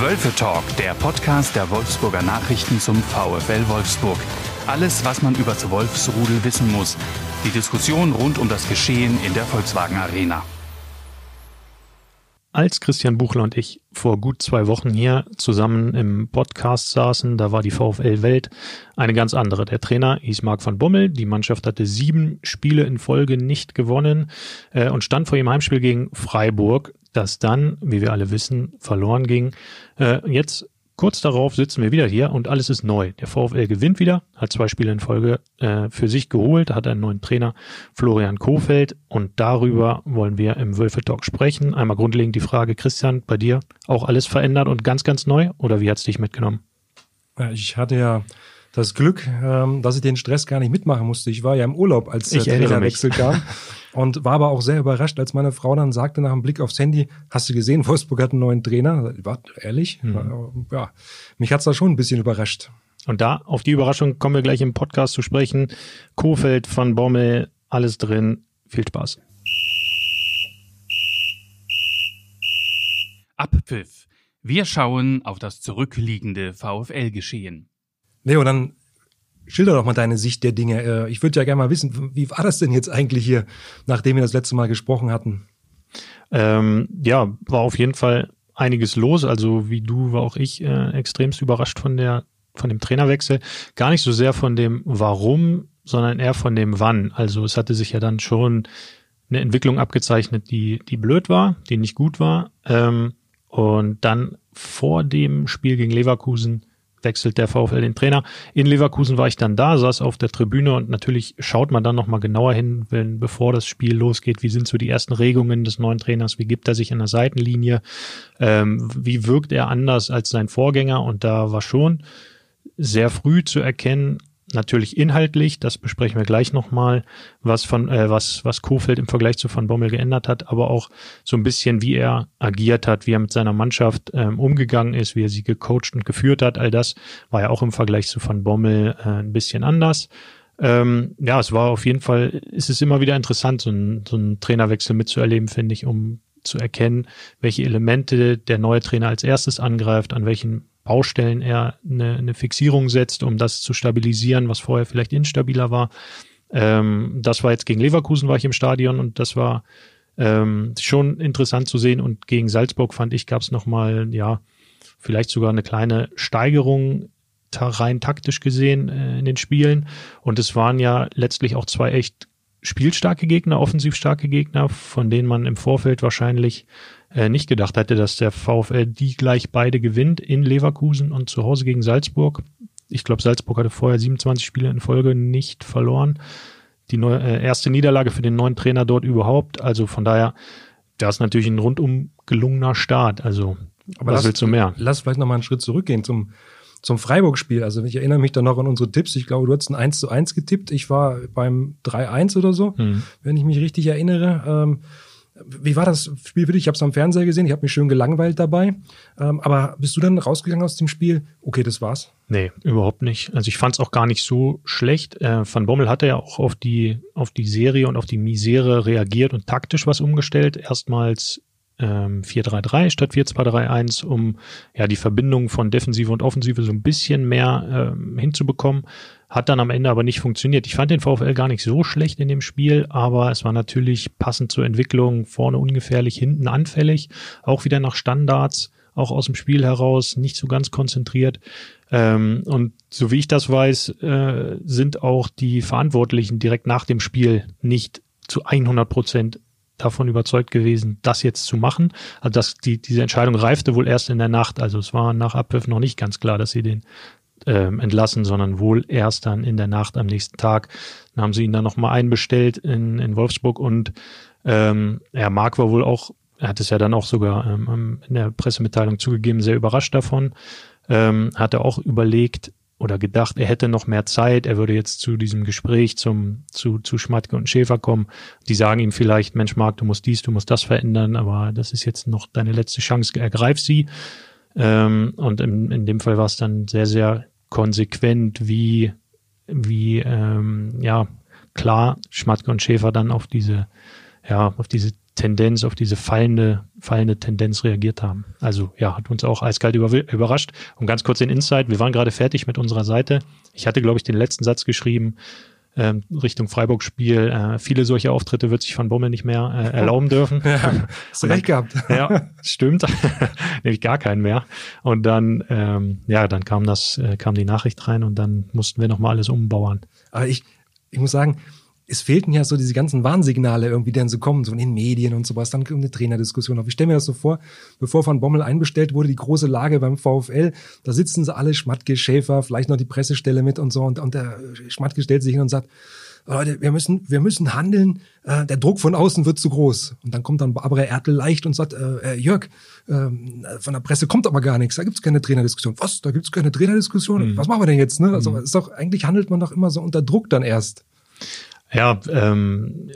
Wölfe Talk, der Podcast der Wolfsburger Nachrichten zum VfL Wolfsburg. Alles, was man über das Wolfsrudel wissen muss. Die Diskussion rund um das Geschehen in der Volkswagen Arena. Als Christian Buchler und ich vor gut zwei Wochen hier zusammen im Podcast saßen, da war die VfL Welt eine ganz andere. Der Trainer hieß Marc van Bommel, die Mannschaft hatte sieben Spiele in Folge nicht gewonnen äh, und stand vor ihrem Heimspiel gegen Freiburg, das dann, wie wir alle wissen, verloren ging. Äh, jetzt Kurz darauf sitzen wir wieder hier und alles ist neu. Der VfL gewinnt wieder, hat zwei Spiele in Folge äh, für sich geholt, hat einen neuen Trainer, Florian Kofeld. Und darüber wollen wir im Wölfe Talk sprechen. Einmal grundlegend die Frage, Christian, bei dir auch alles verändert und ganz, ganz neu? Oder wie hat's dich mitgenommen? Ich hatte ja das Glück, ähm, dass ich den Stress gar nicht mitmachen musste. Ich war ja im Urlaub, als der Trainerwechsel kam. Und war aber auch sehr überrascht, als meine Frau dann sagte nach dem Blick aufs Handy, hast du gesehen, Wolfsburg hat einen neuen Trainer? War ehrlich? Mhm. Ja, mich hat's da schon ein bisschen überrascht. Und da, auf die Überraschung kommen wir gleich im Podcast zu sprechen. Kofeld, Van Bommel, alles drin. Viel Spaß. Abpfiff. Wir schauen auf das zurückliegende VfL-Geschehen. Leo, dann schilder doch mal deine Sicht der Dinge. Äh, ich würde ja gerne mal wissen, wie war das denn jetzt eigentlich hier, nachdem wir das letzte Mal gesprochen hatten? Ähm, ja, war auf jeden Fall einiges los. Also wie du war auch ich äh, extremst überrascht von der von dem Trainerwechsel. Gar nicht so sehr von dem Warum, sondern eher von dem Wann. Also es hatte sich ja dann schon eine Entwicklung abgezeichnet, die die blöd war, die nicht gut war. Ähm, und dann vor dem Spiel gegen Leverkusen wechselt der VfL den Trainer. In Leverkusen war ich dann da, saß auf der Tribüne und natürlich schaut man dann nochmal genauer hin, wenn, bevor das Spiel losgeht, wie sind so die ersten Regungen des neuen Trainers, wie gibt er sich an der Seitenlinie, ähm, wie wirkt er anders als sein Vorgänger und da war schon sehr früh zu erkennen, natürlich inhaltlich, das besprechen wir gleich nochmal, was von, äh, was, was Kofeld im Vergleich zu Van Bommel geändert hat, aber auch so ein bisschen, wie er agiert hat, wie er mit seiner Mannschaft ähm, umgegangen ist, wie er sie gecoacht und geführt hat. All das war ja auch im Vergleich zu Van Bommel äh, ein bisschen anders. Ähm, ja, es war auf jeden Fall, ist es immer wieder interessant, so einen, so einen Trainerwechsel mitzuerleben, finde ich, um zu erkennen, welche Elemente der neue Trainer als erstes angreift, an welchen Baustellen er eine, eine Fixierung setzt, um das zu stabilisieren, was vorher vielleicht instabiler war. Ähm, das war jetzt gegen Leverkusen war ich im Stadion und das war ähm, schon interessant zu sehen. Und gegen Salzburg fand ich, gab es nochmal, ja, vielleicht sogar eine kleine Steigerung rein taktisch gesehen äh, in den Spielen. Und es waren ja letztlich auch zwei echt spielstarke Gegner, offensiv starke Gegner, von denen man im Vorfeld wahrscheinlich äh, nicht gedacht hätte, dass der VfL die gleich beide gewinnt in Leverkusen und zu Hause gegen Salzburg. Ich glaube, Salzburg hatte vorher 27 Spiele in Folge nicht verloren. Die neue, äh, erste Niederlage für den neuen Trainer dort überhaupt. Also von daher, da ist natürlich ein rundum gelungener Start. Also aber was lass, willst du mehr? Lass vielleicht noch mal einen Schritt zurückgehen zum zum Freiburg-Spiel. Also ich erinnere mich dann noch an unsere Tipps. Ich glaube, du hast ein 1 zu 1 getippt. Ich war beim 3-1 oder so, mhm. wenn ich mich richtig erinnere. Ähm, wie war das Spiel für dich? Ich habe es am Fernseher gesehen, ich habe mich schön gelangweilt dabei. Ähm, aber bist du dann rausgegangen aus dem Spiel? Okay, das war's. Nee, überhaupt nicht. Also ich fand es auch gar nicht so schlecht. Äh, Van Bommel hatte ja auch auf die, auf die Serie und auf die Misere reagiert und taktisch was umgestellt. Erstmals ähm, 4-3-3 statt 4-2-3-1, um ja die Verbindung von Defensive und Offensive so ein bisschen mehr ähm, hinzubekommen. Hat dann am Ende aber nicht funktioniert. Ich fand den VfL gar nicht so schlecht in dem Spiel, aber es war natürlich passend zur Entwicklung vorne ungefährlich, hinten anfällig, auch wieder nach Standards, auch aus dem Spiel heraus, nicht so ganz konzentriert. Ähm, und so wie ich das weiß, äh, sind auch die Verantwortlichen direkt nach dem Spiel nicht zu 100 Prozent davon überzeugt gewesen, das jetzt zu machen. Also dass die, diese Entscheidung reifte wohl erst in der Nacht. Also es war nach Abpfiff noch nicht ganz klar, dass sie den ähm, entlassen, sondern wohl erst dann in der Nacht am nächsten Tag. Dann haben sie ihn dann nochmal einbestellt in, in Wolfsburg und ähm, ja, Marc war wohl auch, er hat es ja dann auch sogar ähm, in der Pressemitteilung zugegeben, sehr überrascht davon. Ähm, hat er auch überlegt, oder gedacht, er hätte noch mehr Zeit, er würde jetzt zu diesem Gespräch zum, zu, zu Schmatke und Schäfer kommen. Die sagen ihm vielleicht, Mensch, Marc, du musst dies, du musst das verändern, aber das ist jetzt noch deine letzte Chance, ergreif sie. Ähm, und in, in dem Fall war es dann sehr, sehr konsequent, wie, wie, ähm, ja, klar, Schmatke und Schäfer dann auf diese, ja, auf diese Tendenz, auf diese fallende, fallende Tendenz reagiert haben. Also ja, hat uns auch eiskalt überrascht. Und ganz kurz den Insight, wir waren gerade fertig mit unserer Seite. Ich hatte, glaube ich, den letzten Satz geschrieben, ähm, Richtung Freiburg-Spiel. Äh, viele solche Auftritte wird sich Van Bommel nicht mehr äh, erlauben dürfen. Ja, hast du recht gehabt. ja, stimmt. Nämlich gar keinen mehr. Und dann, ähm, ja, dann kam das, äh, kam die Nachricht rein und dann mussten wir nochmal alles umbauern. Aber ich, ich muss sagen, es fehlten ja so diese ganzen Warnsignale irgendwie, die dann so kommen, so in den Medien und sowas. Dann kommt eine Trainerdiskussion auf. Ich stelle mir das so vor, bevor Van Bommel einbestellt wurde, die große Lage beim VfL, da sitzen sie alle, Schmatke, Schäfer, vielleicht noch die Pressestelle mit und so. Und, und der Schmatke stellt sich hin und sagt, Leute, wir müssen, wir müssen handeln. Äh, der Druck von außen wird zu groß. Und dann kommt dann Barbara Ertel leicht und sagt, äh, äh Jörg, äh, von der Presse kommt aber gar nichts. Da gibt's keine Trainerdiskussion. Was? Da gibt's keine Trainerdiskussion? Mhm. Was machen wir denn jetzt? Ne? Also mhm. ist doch eigentlich handelt man doch immer so unter Druck dann erst. Ja, ähm,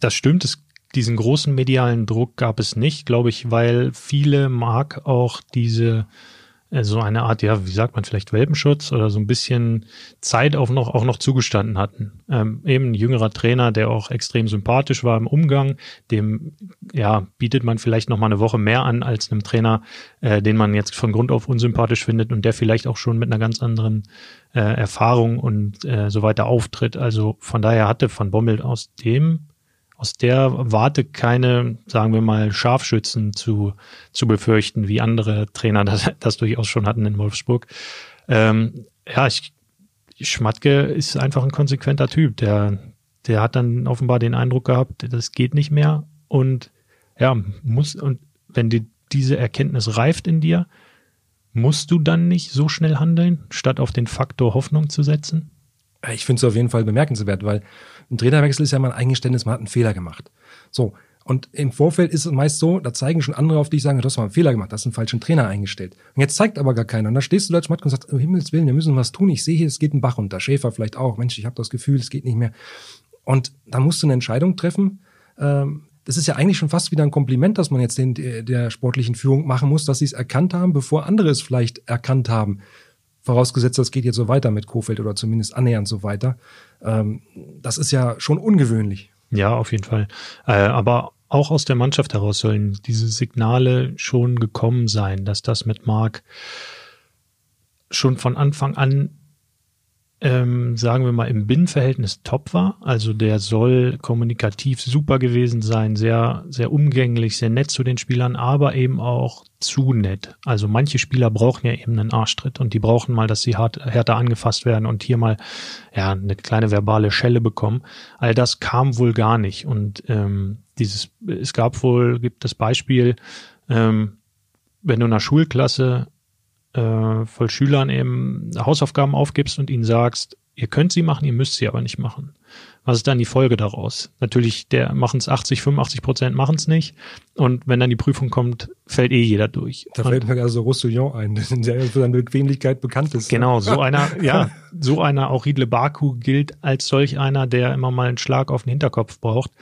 das stimmt. Es, diesen großen medialen Druck gab es nicht, glaube ich, weil viele mag auch diese so eine Art, ja, wie sagt man, vielleicht Welpenschutz oder so ein bisschen Zeit auch noch, auch noch zugestanden hatten. Ähm, eben ein jüngerer Trainer, der auch extrem sympathisch war im Umgang, dem, ja, bietet man vielleicht noch mal eine Woche mehr an als einem Trainer, äh, den man jetzt von Grund auf unsympathisch findet und der vielleicht auch schon mit einer ganz anderen äh, Erfahrung und äh, so weiter auftritt. Also von daher hatte Van Bommel aus dem aus der Warte keine, sagen wir mal, Scharfschützen zu, zu befürchten, wie andere Trainer das, das durchaus schon hatten in Wolfsburg. Ähm, ja, ich, Schmatke ist einfach ein konsequenter Typ. Der, der hat dann offenbar den Eindruck gehabt, das geht nicht mehr. Und ja, muss, und wenn die, diese Erkenntnis reift in dir, musst du dann nicht so schnell handeln, statt auf den Faktor Hoffnung zu setzen? Ich finde es auf jeden Fall bemerkenswert, weil ein Trainerwechsel ist ja mal ein Eingeständnis, man hat einen Fehler gemacht. So. Und im Vorfeld ist es meist so, da zeigen schon andere auf dich, sagen, du hast mal einen Fehler gemacht, du hast einen falschen Trainer eingestellt. Und jetzt zeigt aber gar keiner. Und da stehst du da als und sagst, um Himmels Willen, wir müssen was tun. Ich sehe hier, es geht ein Bach runter. Schäfer vielleicht auch. Mensch, ich habe das Gefühl, es geht nicht mehr. Und da musst du eine Entscheidung treffen. Ähm, das ist ja eigentlich schon fast wieder ein Kompliment, dass man jetzt den, der sportlichen Führung machen muss, dass sie es erkannt haben, bevor andere es vielleicht erkannt haben. Vorausgesetzt, das geht jetzt so weiter mit Kofeld oder zumindest annähernd so weiter. Ähm, das ist ja schon ungewöhnlich. Ja, auf jeden Fall. Äh, aber auch aus der Mannschaft heraus sollen diese Signale schon gekommen sein, dass das mit Marc schon von Anfang an ähm, sagen wir mal, im Binnenverhältnis top war. Also der soll kommunikativ super gewesen sein, sehr, sehr umgänglich, sehr nett zu den Spielern, aber eben auch zu nett. Also manche Spieler brauchen ja eben einen Arschtritt und die brauchen mal, dass sie hart, härter angefasst werden und hier mal ja eine kleine verbale Schelle bekommen. All das kam wohl gar nicht. Und ähm, dieses, es gab wohl, gibt das Beispiel, ähm, wenn du in einer Schulklasse äh, voll Schülern eben Hausaufgaben aufgibst und ihnen sagst, ihr könnt sie machen, ihr müsst sie aber nicht machen. Was ist dann die Folge daraus? Natürlich, der machen es 80, 85 Prozent machen es nicht. Und wenn dann die Prüfung kommt, fällt eh jeder durch. Da fällt mir also Roussillon ein, der für seine Bequemlichkeit bekannt ist. Genau, so einer, ja, so einer, auch Riedle Baku gilt als solch einer, der immer mal einen Schlag auf den Hinterkopf braucht.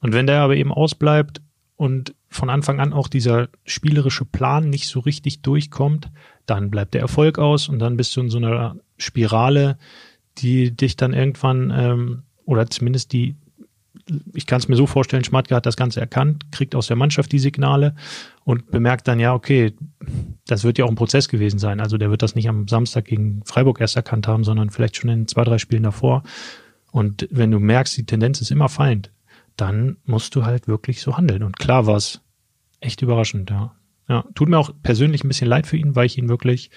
Und wenn der aber eben ausbleibt und von Anfang an auch dieser spielerische Plan nicht so richtig durchkommt, dann bleibt der Erfolg aus und dann bist du in so einer Spirale, die dich dann irgendwann, ähm, oder zumindest die, ich kann es mir so vorstellen, Schmatke hat das Ganze erkannt, kriegt aus der Mannschaft die Signale und bemerkt dann, ja, okay, das wird ja auch ein Prozess gewesen sein. Also der wird das nicht am Samstag gegen Freiburg erst erkannt haben, sondern vielleicht schon in zwei, drei Spielen davor. Und wenn du merkst, die Tendenz ist immer fallend, dann musst du halt wirklich so handeln. Und klar war es echt überraschend, ja. Ja, tut mir auch persönlich ein bisschen leid für ihn, weil ich ihn wirklich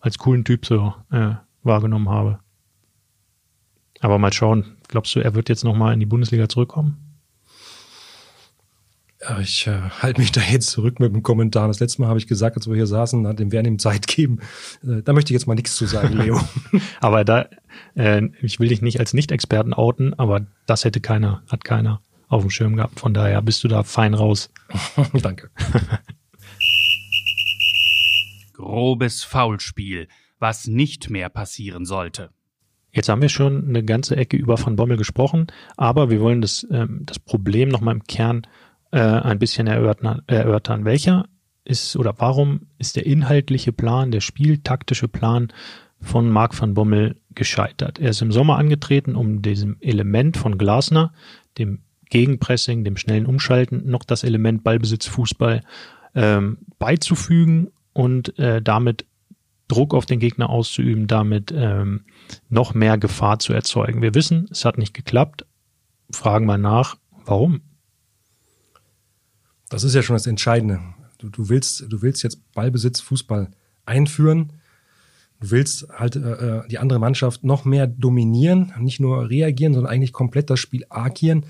als coolen Typ so äh, wahrgenommen habe. Aber mal schauen, glaubst du, er wird jetzt nochmal in die Bundesliga zurückkommen? Ich äh, halte mich da jetzt zurück mit dem Kommentar. Das letzte Mal habe ich gesagt, als wir hier saßen, dem werden ihm Zeit geben. Äh, da möchte ich jetzt mal nichts zu sagen, Leo. aber da, äh, ich will dich nicht als Nicht-Experten outen, aber das hätte keiner, hat keiner auf dem Schirm gehabt. Von daher bist du da fein raus. Danke. grobes Foulspiel, was nicht mehr passieren sollte. Jetzt haben wir schon eine ganze Ecke über Van Bommel gesprochen, aber wir wollen das, ähm, das Problem nochmal im Kern äh, ein bisschen erörtern, erörtern. Welcher ist oder warum ist der inhaltliche Plan, der spieltaktische Plan von Marc van Bommel gescheitert? Er ist im Sommer angetreten, um diesem Element von Glasner, dem Gegenpressing, dem schnellen Umschalten noch das Element Ballbesitz, Fußball ähm, beizufügen und äh, damit Druck auf den Gegner auszuüben, damit ähm, noch mehr Gefahr zu erzeugen. Wir wissen, es hat nicht geklappt. Fragen mal nach, warum? Das ist ja schon das Entscheidende. Du, du willst, du willst jetzt Ballbesitz, Fußball einführen. Du willst halt äh, äh die andere Mannschaft noch mehr dominieren, nicht nur reagieren, sondern eigentlich komplett das Spiel agieren.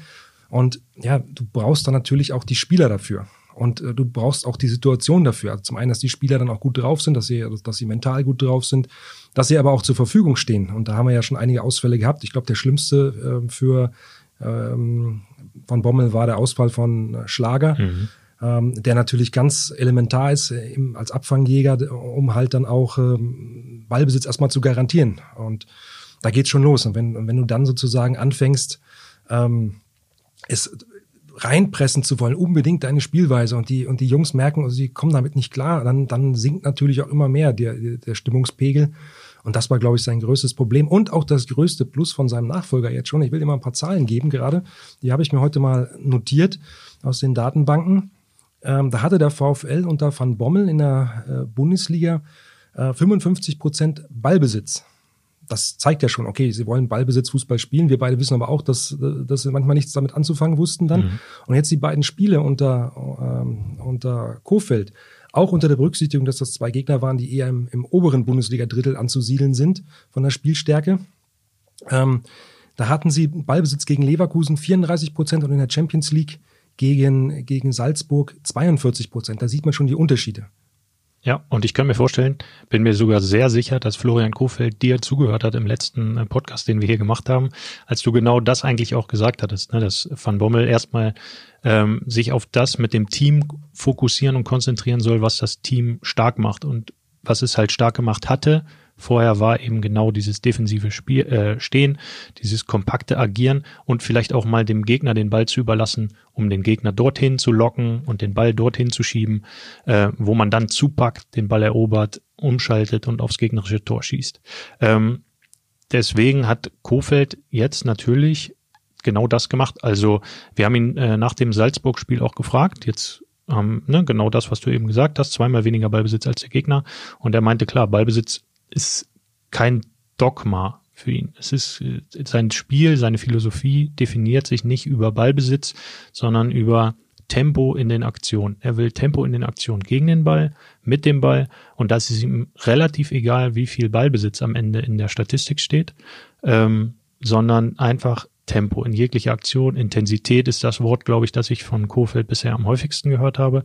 Und ja, du brauchst dann natürlich auch die Spieler dafür. Und äh, du brauchst auch die Situation dafür. Also zum einen, dass die Spieler dann auch gut drauf sind, dass sie, dass sie mental gut drauf sind, dass sie aber auch zur Verfügung stehen. Und da haben wir ja schon einige Ausfälle gehabt. Ich glaube, der schlimmste äh, für ähm, von Bommel war der Ausfall von Schlager. Mhm. Ähm, der natürlich ganz elementar ist äh, im, als Abfangjäger, um halt dann auch ähm, Ballbesitz erstmal zu garantieren. Und da geht's schon los. Und wenn, wenn du dann sozusagen anfängst, ähm, es reinpressen zu wollen, unbedingt deine Spielweise und die, und die Jungs merken, also sie kommen damit nicht klar, dann, dann sinkt natürlich auch immer mehr der, der Stimmungspegel. Und das war, glaube ich, sein größtes Problem und auch das größte Plus von seinem Nachfolger jetzt schon. Ich will dir mal ein paar Zahlen geben gerade. Die habe ich mir heute mal notiert aus den Datenbanken. Ähm, da hatte der VfL unter Van Bommel in der äh, Bundesliga äh, 55 Prozent Ballbesitz das zeigt ja schon, okay, sie wollen Ballbesitz, Fußball spielen. Wir beide wissen aber auch, dass, dass sie manchmal nichts damit anzufangen wussten dann. Mhm. Und jetzt die beiden Spiele unter, ähm, unter Kofeld, auch unter der Berücksichtigung, dass das zwei Gegner waren, die eher im, im oberen Bundesliga-Drittel anzusiedeln sind von der Spielstärke. Ähm, da hatten sie Ballbesitz gegen Leverkusen 34 Prozent und in der Champions League gegen, gegen Salzburg 42 Prozent. Da sieht man schon die Unterschiede. Ja, und ich kann mir vorstellen, bin mir sogar sehr sicher, dass Florian Kofeld dir zugehört hat im letzten äh, Podcast, den wir hier gemacht haben, als du genau das eigentlich auch gesagt hattest, ne, dass Van Bommel erstmal ähm, sich auf das mit dem Team fokussieren und konzentrieren soll, was das Team stark macht. Und was es halt stark gemacht hatte, Vorher war eben genau dieses defensive Spiel, äh, Stehen, dieses kompakte Agieren und vielleicht auch mal dem Gegner den Ball zu überlassen, um den Gegner dorthin zu locken und den Ball dorthin zu schieben, äh, wo man dann zupackt, den Ball erobert, umschaltet und aufs gegnerische Tor schießt. Ähm, deswegen hat Kofeld jetzt natürlich genau das gemacht. Also wir haben ihn äh, nach dem Salzburg-Spiel auch gefragt. Jetzt ähm, ne, genau das, was du eben gesagt hast, zweimal weniger Ballbesitz als der Gegner. Und er meinte, klar, Ballbesitz ist kein Dogma für ihn. Es ist äh, sein Spiel, seine Philosophie definiert sich nicht über Ballbesitz, sondern über Tempo in den Aktionen. Er will Tempo in den Aktionen gegen den Ball, mit dem Ball und das ist ihm relativ egal, wie viel Ballbesitz am Ende in der Statistik steht, ähm, sondern einfach Tempo in jeglicher Aktion. Intensität ist das Wort, glaube ich, das ich von Kofeld bisher am häufigsten gehört habe,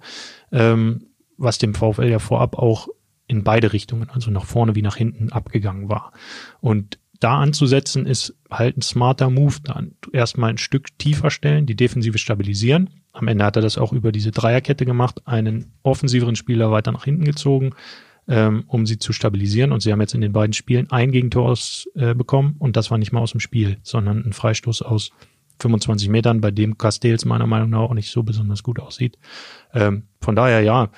ähm, was dem VfL ja vorab auch in beide Richtungen, also nach vorne wie nach hinten abgegangen war. Und da anzusetzen ist halt ein smarter Move, dann erstmal ein Stück tiefer stellen, die Defensive stabilisieren. Am Ende hat er das auch über diese Dreierkette gemacht, einen offensiveren Spieler weiter nach hinten gezogen, ähm, um sie zu stabilisieren. Und sie haben jetzt in den beiden Spielen ein Gegentor aus, äh, bekommen und das war nicht mal aus dem Spiel, sondern ein Freistoß aus 25 Metern, bei dem Castells meiner Meinung nach auch nicht so besonders gut aussieht. Ähm, von daher ja,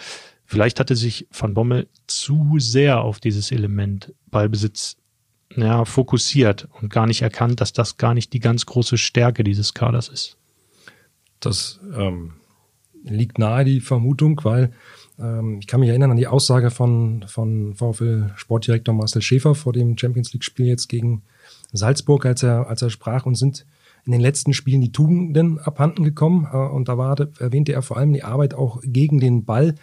Vielleicht hatte sich Van Bommel zu sehr auf dieses Element Ballbesitz ja, fokussiert und gar nicht erkannt, dass das gar nicht die ganz große Stärke dieses Kaders ist. Das ähm, liegt nahe, die Vermutung, weil ähm, ich kann mich erinnern an die Aussage von, von VfL Sportdirektor Marcel Schäfer vor dem Champions League-Spiel jetzt gegen Salzburg, als er, als er sprach und sind in den letzten Spielen die Tugenden abhanden gekommen. Äh, und da war, erwähnte er vor allem die Arbeit auch gegen den Ball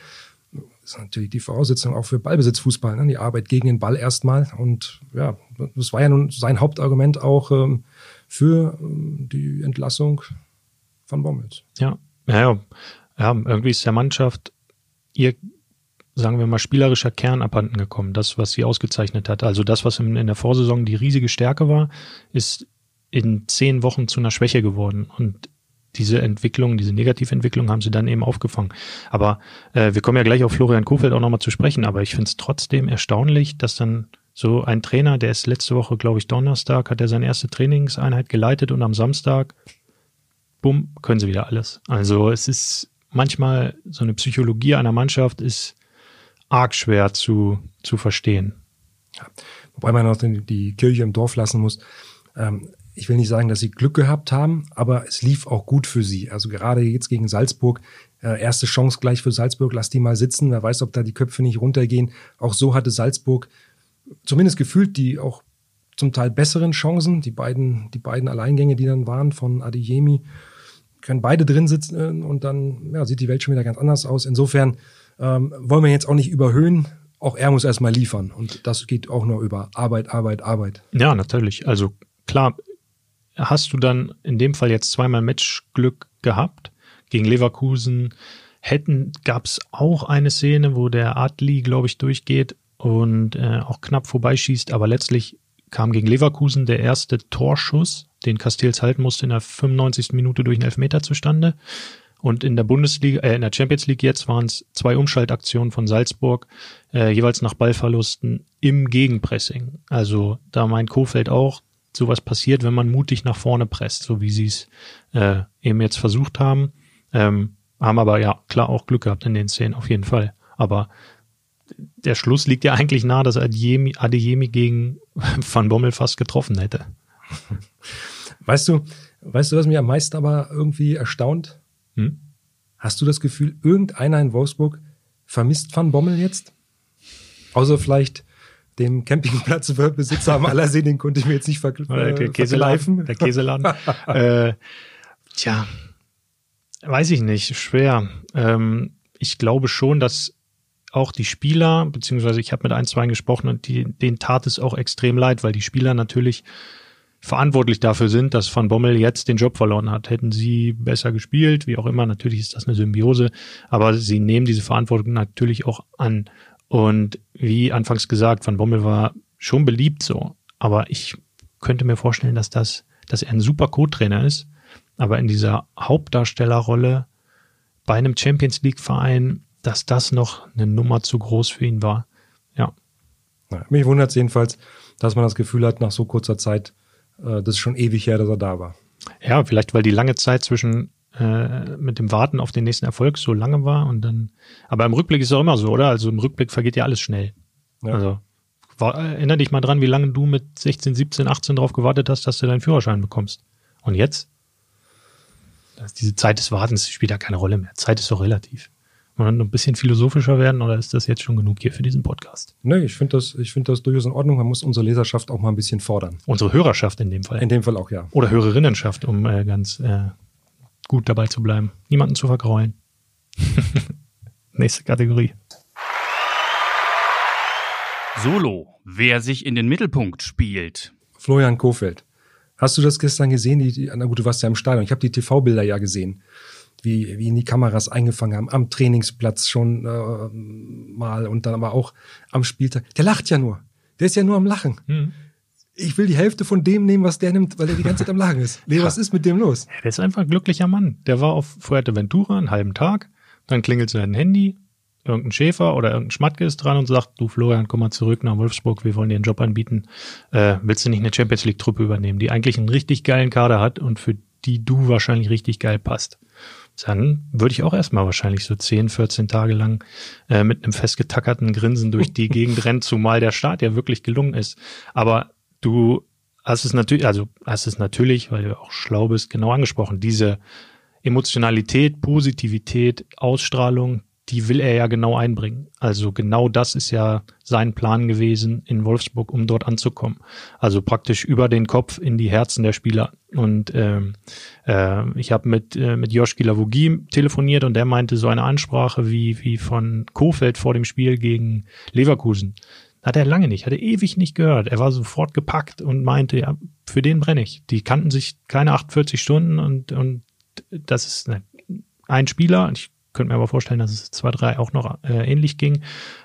ist natürlich die Voraussetzung auch für Ballbesitzfußball, ne? die Arbeit gegen den Ball erstmal. Und ja, das war ja nun sein Hauptargument auch ähm, für ähm, die Entlassung von Bommels. Ja, ja, ja. ja irgendwie ist der Mannschaft ihr, sagen wir mal, spielerischer Kern abhanden gekommen. Das, was sie ausgezeichnet hat. Also das, was in, in der Vorsaison die riesige Stärke war, ist in zehn Wochen zu einer Schwäche geworden. Und diese Entwicklung, diese Negativentwicklung haben sie dann eben aufgefangen. Aber äh, wir kommen ja gleich auf Florian Kofeld auch nochmal zu sprechen, aber ich finde es trotzdem erstaunlich, dass dann so ein Trainer, der ist letzte Woche, glaube ich, Donnerstag, hat er seine erste Trainingseinheit geleitet und am Samstag, bumm, können sie wieder alles. Also es ist manchmal so eine Psychologie einer Mannschaft ist arg schwer zu, zu verstehen. Ja, wobei man auch die Kirche im Dorf lassen muss. Ähm, ich will nicht sagen, dass sie Glück gehabt haben, aber es lief auch gut für sie. Also gerade jetzt gegen Salzburg, äh, erste Chance gleich für Salzburg, lass die mal sitzen, wer weiß, ob da die Köpfe nicht runtergehen. Auch so hatte Salzburg zumindest gefühlt die auch zum Teil besseren Chancen. Die beiden, die beiden Alleingänge, die dann waren von Adeyemi, können beide drin sitzen und dann ja, sieht die Welt schon wieder ganz anders aus. Insofern ähm, wollen wir jetzt auch nicht überhöhen. Auch er muss erstmal liefern. Und das geht auch nur über Arbeit, Arbeit, Arbeit. Ja, natürlich. Also klar, hast du dann in dem Fall jetzt zweimal Matchglück gehabt gegen Leverkusen. Hätten gab es auch eine Szene, wo der Adli, glaube ich, durchgeht und äh, auch knapp vorbeischießt, aber letztlich kam gegen Leverkusen der erste Torschuss, den Castells halten musste in der 95. Minute durch einen Elfmeter zustande. Und in der Bundesliga, äh, in der Champions League jetzt waren es zwei Umschaltaktionen von Salzburg, äh, jeweils nach Ballverlusten im Gegenpressing. Also da meint Kofeld auch, sowas passiert, wenn man mutig nach vorne presst, so wie sie es äh, eben jetzt versucht haben. Ähm, haben aber ja klar auch Glück gehabt in den Szenen, auf jeden Fall. Aber der Schluss liegt ja eigentlich nahe, dass Adeyemi, Adeyemi gegen Van Bommel fast getroffen hätte. Weißt du, weißt du, was mich am meisten aber irgendwie erstaunt? Hm? Hast du das Gefühl, irgendeiner in Wolfsburg vermisst Van Bommel jetzt? Außer vielleicht dem Campingplatzbesitzer am Allersee, den konnte ich mir jetzt nicht ver äh, der Käseladen. Der Käseladen. äh, tja, weiß ich nicht, schwer. Ähm, ich glaube schon, dass auch die Spieler, beziehungsweise ich habe mit ein, zwei gesprochen und die, denen tat es auch extrem leid, weil die Spieler natürlich verantwortlich dafür sind, dass Van Bommel jetzt den Job verloren hat. Hätten sie besser gespielt, wie auch immer, natürlich ist das eine Symbiose, aber sie nehmen diese Verantwortung natürlich auch an. Und wie anfangs gesagt, Van Bommel war schon beliebt so, aber ich könnte mir vorstellen, dass das, dass er ein super Co-Trainer ist, aber in dieser Hauptdarstellerrolle bei einem Champions League Verein dass das noch eine Nummer zu groß für ihn war. Ja. ja mich wundert es jedenfalls, dass man das Gefühl hat, nach so kurzer Zeit, äh, das ist schon ewig her, dass er da war. Ja, vielleicht weil die lange Zeit zwischen äh, mit dem Warten auf den nächsten Erfolg so lange war und dann. Aber im Rückblick ist es auch immer so, oder? Also im Rückblick vergeht ja alles schnell. Ja. Also war, erinnere dich mal dran, wie lange du mit 16, 17, 18 drauf gewartet hast, dass du deinen Führerschein bekommst. Und jetzt? Diese Zeit des Wartens spielt ja keine Rolle mehr. Zeit ist doch relativ. Wollen wir ein bisschen philosophischer werden oder ist das jetzt schon genug hier für diesen Podcast? Nee, ich finde das, ich finde das durchaus in Ordnung. Man muss unsere Leserschaft auch mal ein bisschen fordern. Unsere Hörerschaft in dem Fall. In dem Fall auch, ja. Oder Hörerinnenschaft, um äh, ganz äh, gut dabei zu bleiben. Niemanden zu vergraulen. Nächste Kategorie. Solo. Wer sich in den Mittelpunkt spielt. Florian Kofeld. Hast du das gestern gesehen? Die, na gut, du warst ja im Stadion. Ich habe die TV-Bilder ja gesehen wie, wie ihn die Kameras eingefangen haben, am Trainingsplatz schon äh, mal und dann aber auch am Spieltag. Der lacht ja nur. Der ist ja nur am Lachen. Hm. Ich will die Hälfte von dem nehmen, was der nimmt, weil er die ganze Zeit am Lachen ist. Nee, was ist mit dem los? Der ist einfach ein glücklicher Mann. Der war auf Fuerteventura einen halben Tag, dann klingelt sein Handy, irgendein Schäfer oder irgendein Schmatke ist dran und sagt, du Florian, komm mal zurück nach Wolfsburg, wir wollen dir einen Job anbieten. Äh, willst du nicht eine Champions League-Truppe übernehmen, die eigentlich einen richtig geilen Kader hat und für die du wahrscheinlich richtig geil passt? dann würde ich auch erstmal wahrscheinlich so 10, 14 Tage lang äh, mit einem festgetackerten Grinsen durch die Gegend rennen, zumal der Start ja wirklich gelungen ist. Aber du hast es natürlich, also hast es natürlich, weil du auch schlau bist, genau angesprochen. Diese Emotionalität, Positivität, Ausstrahlung, die will er ja genau einbringen. Also genau das ist ja sein Plan gewesen in Wolfsburg, um dort anzukommen. Also praktisch über den Kopf in die Herzen der Spieler. Und ähm, äh, ich habe mit äh, mit Joschki Lavogie telefoniert und der meinte so eine Ansprache wie wie von Kofeld vor dem Spiel gegen Leverkusen. Hat er lange nicht, hat er ewig nicht gehört. Er war sofort gepackt und meinte, ja, für den brenne ich. Die kannten sich keine 48 Stunden und und das ist ne, ein Spieler. Ich könnte mir aber vorstellen, dass es zwei, drei auch noch äh, ähnlich ging,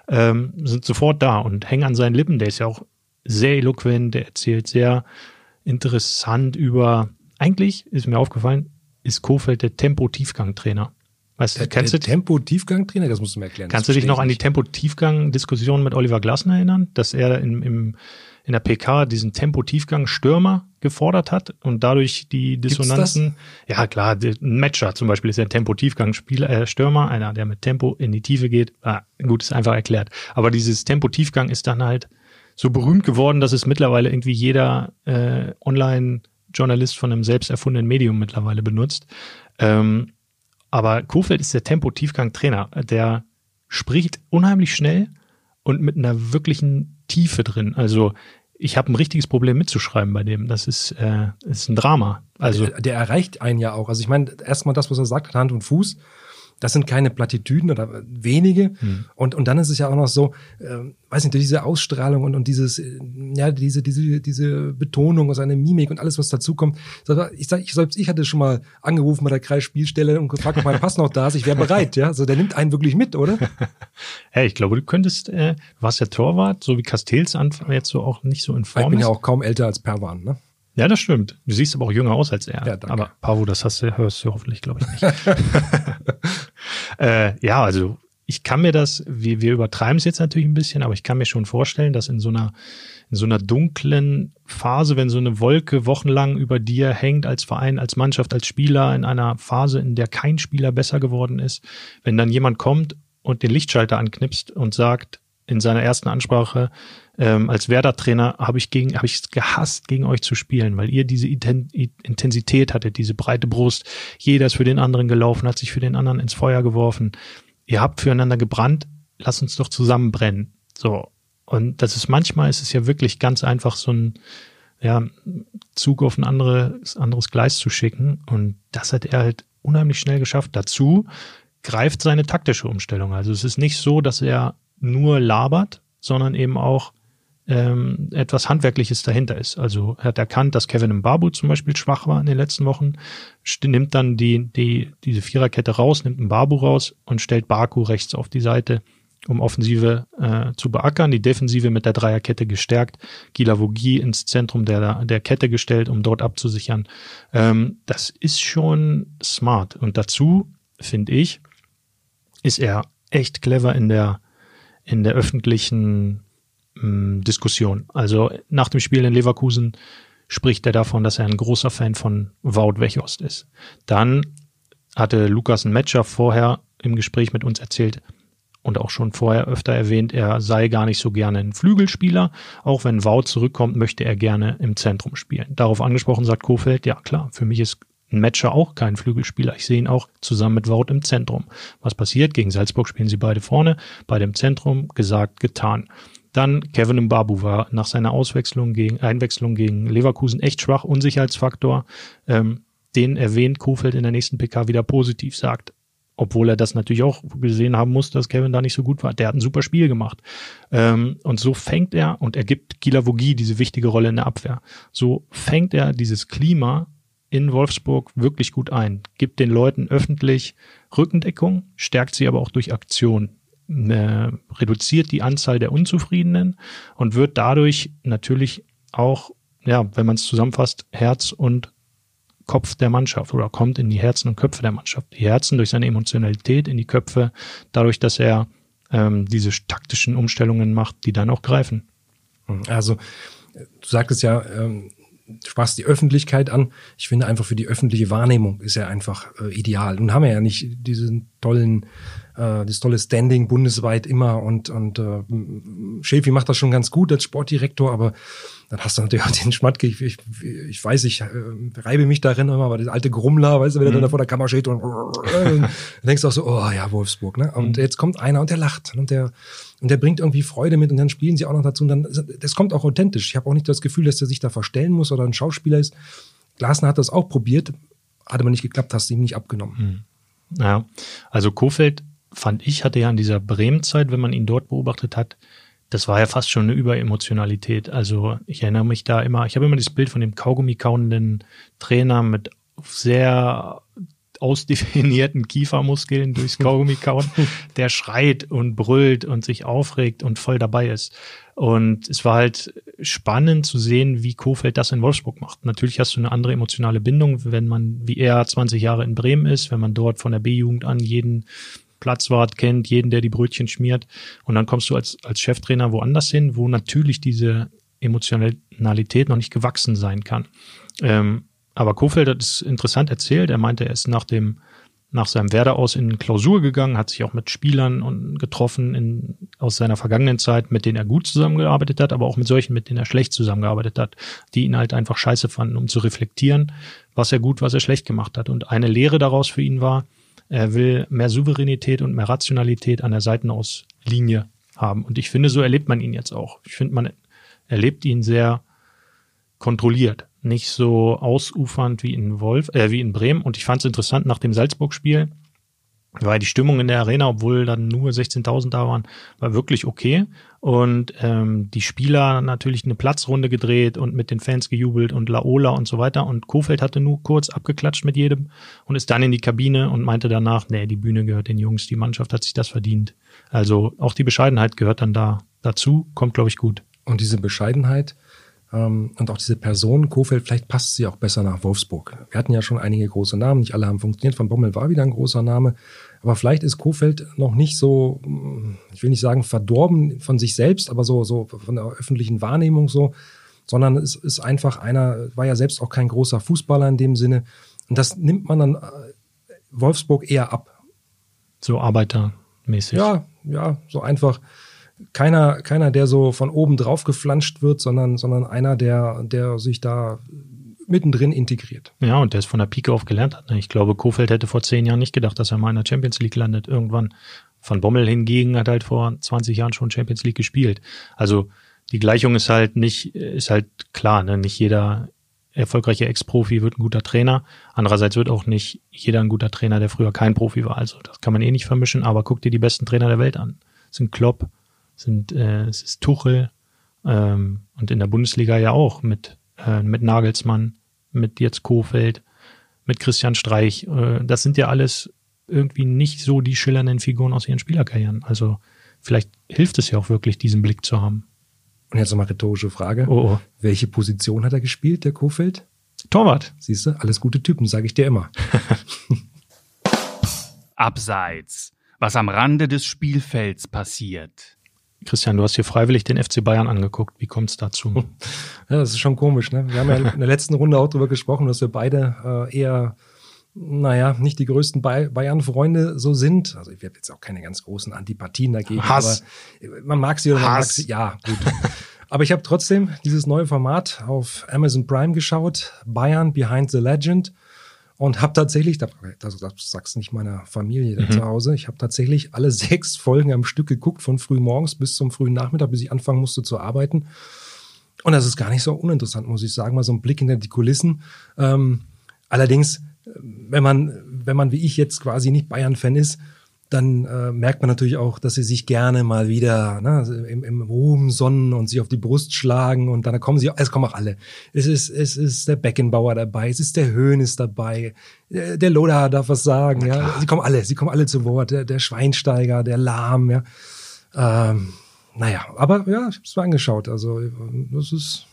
ähm, sind sofort da und hängen an seinen Lippen. Der ist ja auch sehr eloquent, der erzählt sehr interessant über, eigentlich ist mir aufgefallen, ist Kofeld der Tempo-Tiefgang-Trainer. Weißt du, kennst der du Tempo-Tiefgang-Trainer? Das musst du mir erklären. Kannst du dich noch an die Tempo-Tiefgang-Diskussion mit Oliver Glasner erinnern, dass er im, im in der PK diesen Tempo-Tiefgang-Stürmer gefordert hat und dadurch die Dissonanzen. Ja, klar, ein Matcher zum Beispiel ist ja ein Tempo-Tiefgang-Spieler, äh, einer, der mit Tempo in die Tiefe geht. Ah, gut, ist einfach erklärt. Aber dieses Tempo-Tiefgang ist dann halt so berühmt geworden, dass es mittlerweile irgendwie jeder äh, online Journalist von einem selbst erfundenen Medium mittlerweile benutzt. Ähm, aber Kofeld ist der Tempo-Tiefgang-Trainer. Der spricht unheimlich schnell und mit einer wirklichen Tiefe drin. Also ich habe ein richtiges Problem mitzuschreiben bei dem. Das ist, äh, ist ein Drama. Also der, der erreicht einen ja auch. Also ich meine, erstmal das, was er sagt, Hand und Fuß. Das sind keine Plattitüden oder wenige. Hm. Und, und dann ist es ja auch noch so, äh, weiß nicht, diese Ausstrahlung und, und dieses, äh, ja, diese, diese, diese Betonung und seine Mimik und alles, was dazukommt. Ich sag, ich selbst, ich hatte schon mal angerufen bei der Kreisspielstelle und gefragt, ob mein Pass noch da ist. Ich wäre bereit, ja. Also der nimmt einen wirklich mit, oder? hey, ich glaube, du könntest, äh, was der Torwart, so wie Castells Anfang jetzt so auch nicht so in Form Ich bin ja auch kaum älter als Perwan, ne? Ja, das stimmt. Du siehst aber auch jünger aus als er. Ja, danke. Aber Pavo, das hast du, hörst du hoffentlich, glaube ich, nicht. äh, ja, also ich kann mir das, wir, wir übertreiben es jetzt natürlich ein bisschen, aber ich kann mir schon vorstellen, dass in so einer, in so einer dunklen Phase, wenn so eine Wolke wochenlang über dir hängt als Verein, als Mannschaft, als Spieler, in einer Phase, in der kein Spieler besser geworden ist, wenn dann jemand kommt und den Lichtschalter anknipst und sagt in seiner ersten Ansprache, ähm, als Werder-Trainer habe ich gegen, habe ich es gehasst, gegen euch zu spielen, weil ihr diese Intensität hattet, diese breite Brust. Jeder ist für den anderen gelaufen, hat sich für den anderen ins Feuer geworfen. Ihr habt füreinander gebrannt, lasst uns doch zusammen brennen. So. Und das ist manchmal ist es ja wirklich ganz einfach so ein, ja, Zug auf ein anderes, anderes Gleis zu schicken. Und das hat er halt unheimlich schnell geschafft. Dazu greift seine taktische Umstellung. Also es ist nicht so, dass er nur labert, sondern eben auch ähm, etwas Handwerkliches dahinter ist. Also er hat erkannt, dass Kevin Mbabu zum Beispiel schwach war in den letzten Wochen, nimmt dann die, die, diese Viererkette raus, nimmt Mbabu raus und stellt Baku rechts auf die Seite, um Offensive äh, zu beackern, die Defensive mit der Dreierkette gestärkt, Gilavogi ins Zentrum der, der Kette gestellt, um dort abzusichern. Ähm, das ist schon smart. Und dazu, finde ich, ist er echt clever in der, in der öffentlichen ähm, Diskussion. Also nach dem Spiel in Leverkusen spricht er davon, dass er ein großer Fan von Wout Wechost ist. Dann hatte Lukas ein Matcher vorher im Gespräch mit uns erzählt und auch schon vorher öfter erwähnt, er sei gar nicht so gerne ein Flügelspieler. Auch wenn Wout zurückkommt, möchte er gerne im Zentrum spielen. Darauf angesprochen sagt Kofeld, ja klar, für mich ist ein Matcher auch kein Flügelspieler. Ich sehe ihn auch zusammen mit Wout im Zentrum. Was passiert? Gegen Salzburg spielen sie beide vorne, beide im Zentrum, gesagt, getan. Dann Kevin Mbabu war nach seiner Auswechslung gegen, Einwechslung gegen Leverkusen echt schwach, Unsicherheitsfaktor. Ähm, den erwähnt Kofeld in der nächsten PK wieder positiv, sagt, obwohl er das natürlich auch gesehen haben muss, dass Kevin da nicht so gut war. Der hat ein super Spiel gemacht. Ähm, und so fängt er und er gibt Gilavogi diese wichtige Rolle in der Abwehr. So fängt er dieses Klima in Wolfsburg wirklich gut ein, gibt den Leuten öffentlich Rückendeckung, stärkt sie aber auch durch Aktion äh, reduziert die Anzahl der Unzufriedenen und wird dadurch natürlich auch, ja, wenn man es zusammenfasst, Herz und Kopf der Mannschaft oder kommt in die Herzen und Köpfe der Mannschaft. Die Herzen durch seine Emotionalität, in die Köpfe, dadurch, dass er ähm, diese taktischen Umstellungen macht, die dann auch greifen. Also, du sagtest ja, ähm, du sprachst die Öffentlichkeit an. Ich finde einfach für die öffentliche Wahrnehmung ist er einfach äh, ideal. Nun haben wir ja nicht diesen tollen äh, das tolle Standing bundesweit immer und, und äh, Schäfi macht das schon ganz gut als Sportdirektor, aber dann hast du natürlich auch den Schmatke, ich, ich, ich weiß, ich äh, reibe mich darin immer, aber das alte Grummler, weißt du, wenn er mhm. dann vor der Kamera steht und, und denkst auch so, oh ja, Wolfsburg, ne? Und mhm. jetzt kommt einer und der lacht und der und der bringt irgendwie Freude mit und dann spielen sie auch noch dazu und dann das kommt auch authentisch. Ich habe auch nicht das Gefühl, dass er sich da verstellen muss oder ein Schauspieler ist. Glasner hat das auch probiert, hat aber nicht geklappt, hast du ihm nicht abgenommen. Mhm. Ja, also Kofeld fand ich, hatte ja in dieser Bremen-Zeit, wenn man ihn dort beobachtet hat, das war ja fast schon eine Überemotionalität. Also ich erinnere mich da immer, ich habe immer dieses Bild von dem Kaugummi kauenden Trainer mit sehr ausdefinierten Kiefermuskeln durchs Kaugummi kauen, der schreit und brüllt und sich aufregt und voll dabei ist. Und es war halt spannend zu sehen, wie Kofeld das in Wolfsburg macht. Natürlich hast du eine andere emotionale Bindung, wenn man wie er 20 Jahre in Bremen ist, wenn man dort von der B-Jugend an jeden Platzwart kennt, jeden, der die Brötchen schmiert. Und dann kommst du als, als Cheftrainer woanders hin, wo natürlich diese Emotionalität noch nicht gewachsen sein kann. Ähm, aber Kofeld hat es interessant erzählt. Er meinte, er ist nach dem, nach seinem Werder aus in Klausur gegangen, hat sich auch mit Spielern und getroffen in, aus seiner vergangenen Zeit, mit denen er gut zusammengearbeitet hat, aber auch mit solchen, mit denen er schlecht zusammengearbeitet hat, die ihn halt einfach scheiße fanden, um zu reflektieren, was er gut, was er schlecht gemacht hat. Und eine Lehre daraus für ihn war, er will mehr Souveränität und mehr Rationalität an der Seitenauslinie haben. Und ich finde, so erlebt man ihn jetzt auch. Ich finde, man erlebt ihn sehr kontrolliert nicht so ausufernd wie in Wolf, äh, wie in Bremen. Und ich fand es interessant nach dem Salzburg-Spiel, war die Stimmung in der Arena, obwohl dann nur 16.000 da waren, war wirklich okay. Und ähm, die Spieler natürlich eine Platzrunde gedreht und mit den Fans gejubelt und Laola und so weiter. Und Kofeld hatte nur kurz abgeklatscht mit jedem und ist dann in die Kabine und meinte danach, nee, die Bühne gehört den Jungs, die Mannschaft hat sich das verdient. Also auch die Bescheidenheit gehört dann da dazu, kommt, glaube ich, gut. Und diese Bescheidenheit und auch diese Person, Kofeld, vielleicht passt sie auch besser nach Wolfsburg. Wir hatten ja schon einige große Namen, nicht alle haben funktioniert. Van Bommel war wieder ein großer Name. Aber vielleicht ist Kofeld noch nicht so, ich will nicht sagen verdorben von sich selbst, aber so, so von der öffentlichen Wahrnehmung so, sondern es ist einfach einer, war ja selbst auch kein großer Fußballer in dem Sinne. Und das nimmt man dann äh, Wolfsburg eher ab. So arbeitermäßig. Ja, ja, so einfach keiner, keiner, der so von oben drauf geflanscht wird, sondern, sondern einer, der, der sich da mittendrin integriert. Ja, und der es von der Pike auf gelernt hat. Ne? Ich glaube, Kofeld hätte vor zehn Jahren nicht gedacht, dass er mal in der Champions League landet. Irgendwann. Van Bommel hingegen hat halt vor 20 Jahren schon Champions League gespielt. Also die Gleichung ist halt nicht, ist halt klar, ne? nicht jeder erfolgreiche Ex-Profi wird ein guter Trainer. Andererseits wird auch nicht jeder ein guter Trainer, der früher kein Profi war. Also das kann man eh nicht vermischen, aber guck dir die besten Trainer der Welt an. Das sind Klopp, sind, äh, es ist Tuchel ähm, und in der Bundesliga ja auch mit, äh, mit Nagelsmann, mit jetzt Kofeld, mit Christian Streich. Äh, das sind ja alles irgendwie nicht so die schillernden Figuren aus ihren Spielerkarrieren. Also vielleicht hilft es ja auch wirklich, diesen Blick zu haben. Und jetzt nochmal rhetorische Frage. Oh, oh. Welche Position hat er gespielt, der Kofeld? Torwart. Siehst du, alles gute Typen, sage ich dir immer. Abseits. Was am Rande des Spielfelds passiert. Christian, du hast hier freiwillig den FC Bayern angeguckt. Wie kommt es dazu? Ja, das ist schon komisch. Ne? Wir haben ja in der letzten Runde auch darüber gesprochen, dass wir beide äh, eher, naja, nicht die größten Bayern-Freunde so sind. Also ich habe jetzt auch keine ganz großen Antipathien dagegen. Hass. Aber man mag sie oder man mag sie. Ja, gut. aber ich habe trotzdem dieses neue Format auf Amazon Prime geschaut. Bayern Behind the Legend und habe tatsächlich, das, das sagst nicht meiner Familie mhm. zu Hause, ich habe tatsächlich alle sechs Folgen am Stück geguckt, von früh morgens bis zum frühen Nachmittag, bis ich anfangen musste zu arbeiten. Und das ist gar nicht so uninteressant, muss ich sagen, mal so ein Blick hinter die Kulissen. Ähm, allerdings, wenn man, wenn man wie ich jetzt quasi nicht Bayern-Fan ist, dann äh, merkt man natürlich auch, dass sie sich gerne mal wieder ne, im, im Ruhm sonnen und sich auf die Brust schlagen und dann kommen sie, es kommen auch alle. Es ist, es ist der Beckenbauer dabei, es ist der Höhnes dabei, der, der Loda darf was sagen, ja. Sie kommen alle, sie kommen alle zu Wort, der, der Schweinsteiger, der Lahm, ja. Ähm, naja, aber ja, ich habe es mir angeschaut. Also das ist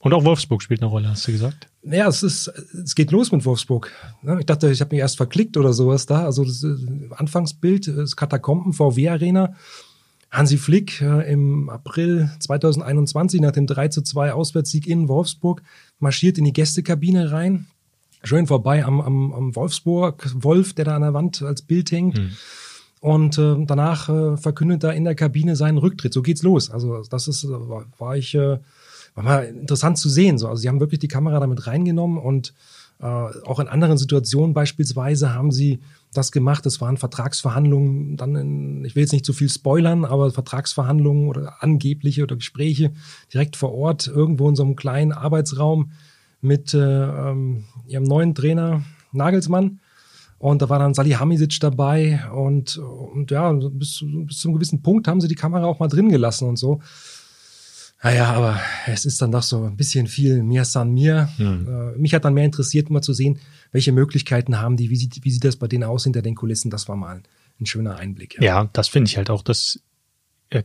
und auch Wolfsburg spielt eine Rolle, hast du gesagt? Ja, es ist, es geht los mit Wolfsburg. Ich dachte, ich habe mich erst verklickt oder sowas da. Also das äh, Anfangsbild, das Katakomben VW Arena. Hansi Flick äh, im April 2021 nach dem 3 zu 2 Auswärtssieg in Wolfsburg marschiert in die Gästekabine rein. Schön vorbei am, am, am Wolfsburg, Wolf, der da an der Wand als Bild hängt. Hm. Und äh, danach äh, verkündet er in der Kabine seinen Rücktritt. So geht's los. Also das ist, war, war ich äh, war mal interessant zu sehen. So. Also sie haben wirklich die Kamera damit reingenommen und äh, auch in anderen Situationen beispielsweise haben sie das gemacht. Das waren Vertragsverhandlungen, dann in, ich will jetzt nicht zu viel spoilern, aber Vertragsverhandlungen oder angebliche oder Gespräche direkt vor Ort, irgendwo in so einem kleinen Arbeitsraum mit äh, ähm, ihrem neuen Trainer Nagelsmann. Und da war dann Salihamidzic dabei und, und ja, bis, bis zu einem gewissen Punkt haben sie die Kamera auch mal drin gelassen und so. Naja, aber es ist dann doch so ein bisschen viel mir san mir. Hm. mich hat dann mehr interessiert, mal zu sehen, welche Möglichkeiten haben die, wie sieht, wie sieht das bei denen aus hinter den Kulissen. Das war mal ein schöner Einblick. Ja, ja das finde ich halt auch. Das äh,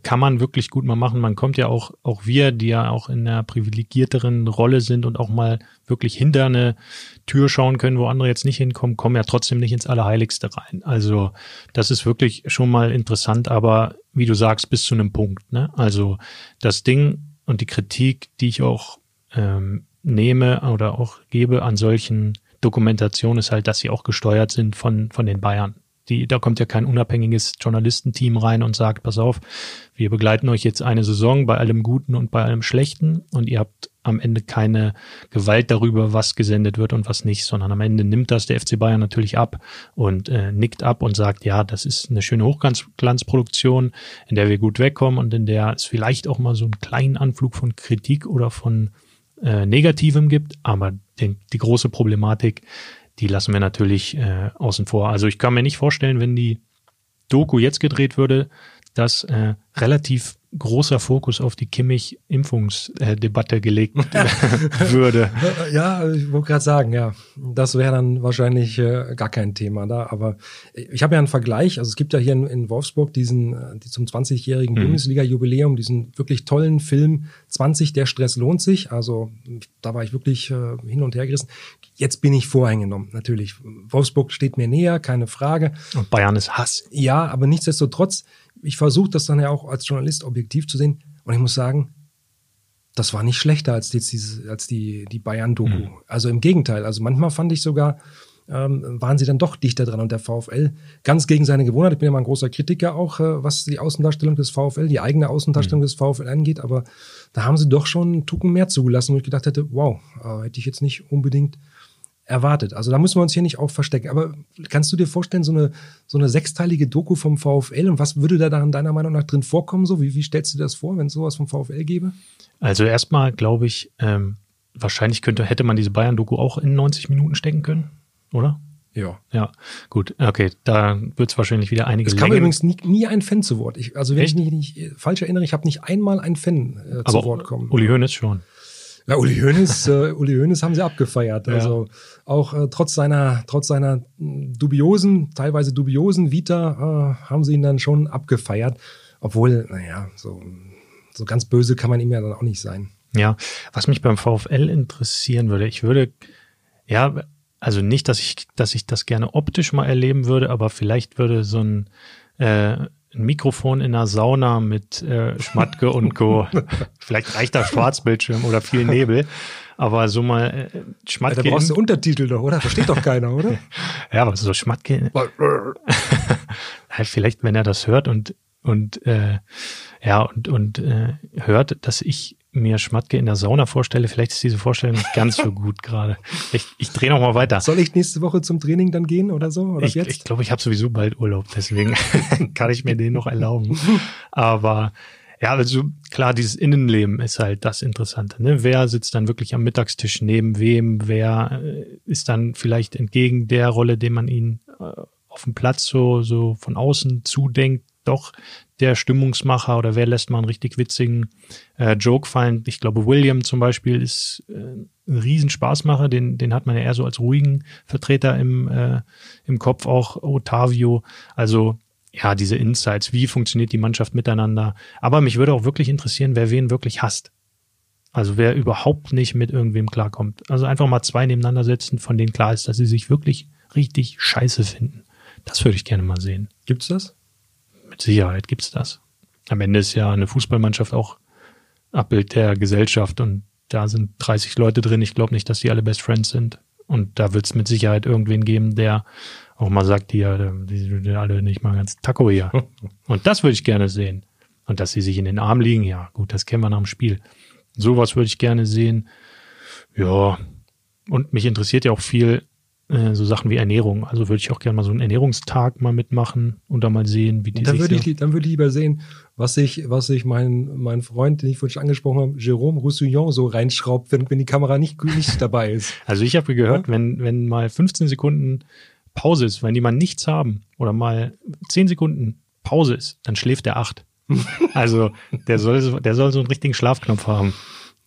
kann man wirklich gut mal machen. Man kommt ja auch, auch wir, die ja auch in einer privilegierteren Rolle sind und auch mal wirklich hinter eine Tür schauen können, wo andere jetzt nicht hinkommen, kommen ja trotzdem nicht ins Allerheiligste rein. Also das ist wirklich schon mal interessant, aber wie du sagst, bis zu einem Punkt. Ne? Also das Ding und die Kritik, die ich auch ähm, nehme oder auch gebe an solchen Dokumentation ist halt, dass sie auch gesteuert sind von, von den Bayern. Die, da kommt ja kein unabhängiges Journalistenteam rein und sagt, pass auf, wir begleiten euch jetzt eine Saison bei allem Guten und bei allem Schlechten und ihr habt am Ende keine Gewalt darüber, was gesendet wird und was nicht, sondern am Ende nimmt das der FC Bayern natürlich ab und äh, nickt ab und sagt, ja, das ist eine schöne Hochglanzproduktion, in der wir gut wegkommen und in der es vielleicht auch mal so einen kleinen Anflug von Kritik oder von äh, Negativem gibt, aber die, die große Problematik die lassen wir natürlich äh, außen vor. Also ich kann mir nicht vorstellen, wenn die Doku jetzt gedreht würde, dass äh, relativ großer Fokus auf die Kimmich-Impfungsdebatte gelegt würde. Ja, ich wollte gerade sagen, ja, das wäre dann wahrscheinlich äh, gar kein Thema da. Aber ich habe ja einen Vergleich. Also es gibt ja hier in, in Wolfsburg diesen äh, die zum 20-jährigen mhm. Bundesliga-Jubiläum, diesen wirklich tollen Film 20, der Stress lohnt sich. Also da war ich wirklich äh, hin und her gerissen. Jetzt bin ich voreingenommen, natürlich. Wolfsburg steht mir näher, keine Frage. Und Bayern ist Hass. Ja, aber nichtsdestotrotz ich versuche das dann ja auch als Journalist objektiv zu sehen. Und ich muss sagen, das war nicht schlechter als die, als die, die Bayern-Doku. Mhm. Also im Gegenteil. Also manchmal fand ich sogar, ähm, waren sie dann doch dichter dran und der VfL ganz gegen seine Gewohnheit. Ich bin ja mal ein großer Kritiker auch, äh, was die Außendarstellung des VfL, die eigene Außendarstellung mhm. des VfL angeht, aber da haben sie doch schon einen Tucken mehr zugelassen, wo ich gedacht hätte, wow, äh, hätte ich jetzt nicht unbedingt erwartet. Also da müssen wir uns hier nicht auch verstecken. Aber kannst du dir vorstellen, so eine, so eine sechsteilige Doku vom VfL und was würde da dann deiner Meinung nach drin vorkommen? So, wie, wie stellst du dir das vor, wenn es sowas vom VfL gäbe? Also erstmal glaube ich, ähm, wahrscheinlich könnte, hätte man diese Bayern-Doku auch in 90 Minuten stecken können, oder? Ja. Ja, gut. Okay, da wird es wahrscheinlich wieder einige. Es kam übrigens nie, nie ein Fan zu Wort. Ich, also wenn Echt? ich mich nicht falsch erinnere, ich habe nicht einmal ein Fan äh, zu Wort kommen. Uli Hoeneß schon. Ja, Uli Hoeneß, äh, Uli Hoeneß haben sie abgefeiert. Also ja. Auch äh, trotz seiner, trotz seiner dubiosen, teilweise dubiosen Vita äh, haben sie ihn dann schon abgefeiert. Obwohl, naja, so, so ganz böse kann man ihm ja dann auch nicht sein. Ja, was mich beim VfL interessieren würde, ich würde, ja, also nicht, dass ich, dass ich das gerne optisch mal erleben würde, aber vielleicht würde so ein äh, ein Mikrofon in einer Sauna mit äh, Schmatke und Co. Vielleicht reicht da Schwarzbildschirm oder viel Nebel. Aber so mal äh, Schmatke. Da brauchst du Untertitel doch, oder? Versteht doch keiner, oder? ja, aber so Schmatke. vielleicht, wenn er das hört und und äh, ja und und äh, hört, dass ich mir Schmatke in der Sauna vorstelle, vielleicht ist diese Vorstellung nicht ganz so gut gerade. Ich, ich drehe noch mal weiter. Soll ich nächste Woche zum Training dann gehen oder so? Oder ich glaube, ich, glaub, ich habe sowieso bald Urlaub, deswegen kann ich mir den noch erlauben. Aber ja, also klar, dieses Innenleben ist halt das Interessante. Ne? Wer sitzt dann wirklich am Mittagstisch neben wem? Wer äh, ist dann vielleicht entgegen der Rolle, den man ihn äh, auf dem Platz so, so von außen zudenkt, doch der Stimmungsmacher oder wer lässt mal einen richtig witzigen äh, Joke fallen. Ich glaube, William zum Beispiel ist äh, ein Riesenspaßmacher, den, den hat man ja eher so als ruhigen Vertreter im, äh, im Kopf, auch Otavio. Also ja, diese Insights, wie funktioniert die Mannschaft miteinander. Aber mich würde auch wirklich interessieren, wer wen wirklich hasst. Also wer überhaupt nicht mit irgendwem klarkommt. Also einfach mal zwei nebeneinander setzen, von denen klar ist, dass sie sich wirklich richtig scheiße finden. Das würde ich gerne mal sehen. Gibt's das? Mit Sicherheit gibt's das. Am Ende ist ja eine Fußballmannschaft auch Abbild der Gesellschaft und da sind 30 Leute drin. Ich glaube nicht, dass die alle Best Friends sind. Und da wird es mit Sicherheit irgendwen geben, der auch mal sagt, hier, die sind alle nicht mal ganz Taco hier. und das würde ich gerne sehen. Und dass sie sich in den Arm liegen, ja, gut, das kennen wir nach dem Spiel. Sowas würde ich gerne sehen. Ja. Und mich interessiert ja auch viel, äh, so Sachen wie Ernährung. Also würde ich auch gerne mal so einen Ernährungstag mal mitmachen und da mal sehen, wie die dann sich würde ich Dann würde ich lieber sehen, was sich was ich mein, mein Freund, den ich vorhin schon angesprochen habe, Jérôme Roussillon so reinschraubt, wenn, wenn die Kamera nicht, nicht dabei ist. Also ich habe gehört, ja? wenn, wenn mal 15 Sekunden Pause ist, wenn die mal nichts haben oder mal 10 Sekunden Pause ist, dann schläft der acht. also der soll, der soll so einen richtigen Schlafknopf haben.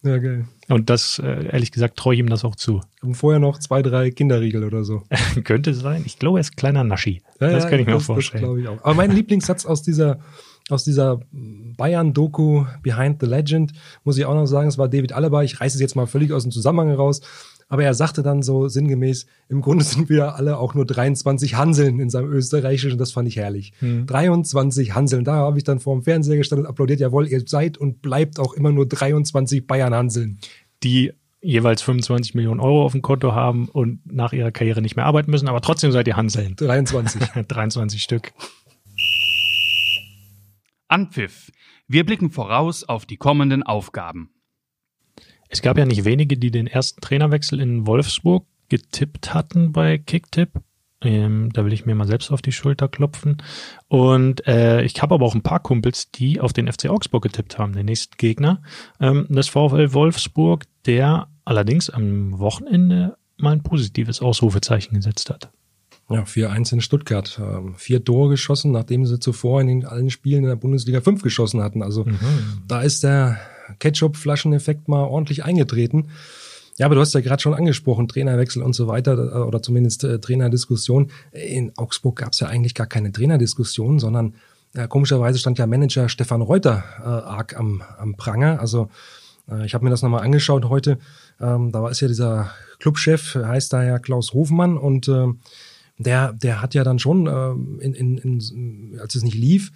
Ja, geil. Und das, äh, ehrlich gesagt, traue ich ihm das auch zu. Und vorher noch zwei, drei Kinderriegel oder so. Könnte sein. Ich glaube, er ist kleiner Naschi. Ja, das ja, kann ich mir das, vorstellen. Das glaube ich auch. Aber mein Lieblingssatz aus dieser, aus dieser Bayern-Doku Behind the Legend, muss ich auch noch sagen, es war David Alaba. Ich reiße es jetzt mal völlig aus dem Zusammenhang heraus. Aber er sagte dann so sinngemäß, im Grunde sind wir alle auch nur 23 Hanseln in seinem Österreichischen. Das fand ich herrlich. Hm. 23 Hanseln. Da habe ich dann vor dem Fernseher gestanden und applaudiert. Jawohl, ihr seid und bleibt auch immer nur 23 Bayern-Hanseln. Die jeweils 25 Millionen Euro auf dem Konto haben und nach ihrer Karriere nicht mehr arbeiten müssen, aber trotzdem seid ihr Hanseln. 23. 23 Stück. Anpfiff. Wir blicken voraus auf die kommenden Aufgaben. Es gab ja nicht wenige, die den ersten Trainerwechsel in Wolfsburg getippt hatten bei Kicktipp. Ähm, da will ich mir mal selbst auf die Schulter klopfen. Und äh, ich habe aber auch ein paar Kumpels, die auf den FC Augsburg getippt haben, den nächsten Gegner. Ähm, das VfL Wolfsburg, der allerdings am Wochenende mal ein positives Ausrufezeichen gesetzt hat. Ja, 4-1 in Stuttgart. Ähm, vier Tore geschossen, nachdem sie zuvor in den, allen Spielen in der Bundesliga fünf geschossen hatten. Also mhm. da ist der Ketchup-Flascheneffekt mal ordentlich eingetreten. Ja, aber du hast ja gerade schon angesprochen, Trainerwechsel und so weiter äh, oder zumindest äh, Trainerdiskussion. In Augsburg gab es ja eigentlich gar keine Trainerdiskussion, sondern äh, komischerweise stand ja Manager Stefan Reuter äh, arg am, am Pranger. Also äh, ich habe mir das nochmal angeschaut heute. Ähm, da war es ja dieser Clubchef, heißt da ja Klaus Hofmann und äh, der, der hat ja dann schon, äh, in, in, in, als es nicht lief,